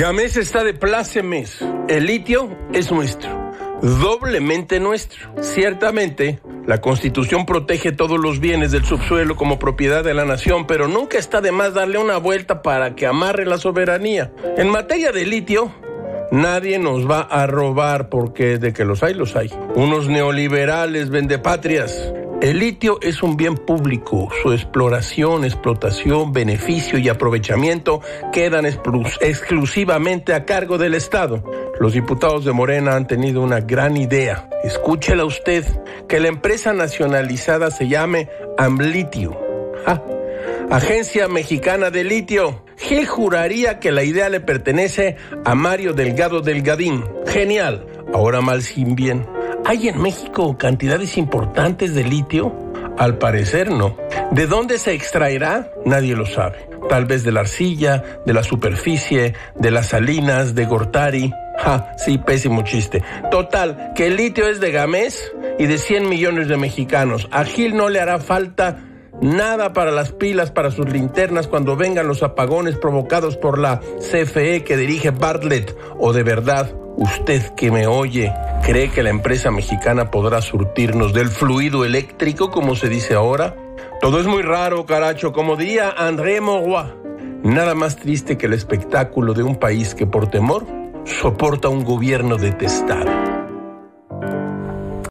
Gamés está de plácemes. El litio es nuestro, doblemente nuestro. Ciertamente, la Constitución protege todos los bienes del subsuelo como propiedad de la nación, pero nunca está de más darle una vuelta para que amarre la soberanía. En materia de litio, Nadie nos va a robar porque de que los hay, los hay. Unos neoliberales vendepatrias. El litio es un bien público. Su exploración, explotación, beneficio y aprovechamiento quedan exclusivamente a cargo del Estado. Los diputados de Morena han tenido una gran idea. Escúchela usted, que la empresa nacionalizada se llame Amlitio. Agencia Mexicana de Litio. Gil juraría que la idea le pertenece a Mario Delgado Delgadín. Genial. Ahora mal sin bien. ¿Hay en México cantidades importantes de litio? Al parecer no. ¿De dónde se extraerá? Nadie lo sabe. Tal vez de la arcilla, de la superficie, de las salinas, de Gortari. Ja, sí, pésimo chiste. Total, que el litio es de Gamés y de 100 millones de mexicanos. A Gil no le hará falta Nada para las pilas, para sus linternas cuando vengan los apagones provocados por la CFE que dirige Bartlett. O de verdad, usted que me oye, ¿cree que la empresa mexicana podrá surtirnos del fluido eléctrico como se dice ahora? Todo es muy raro, caracho, como diría André Mauroy. Nada más triste que el espectáculo de un país que por temor soporta un gobierno detestado.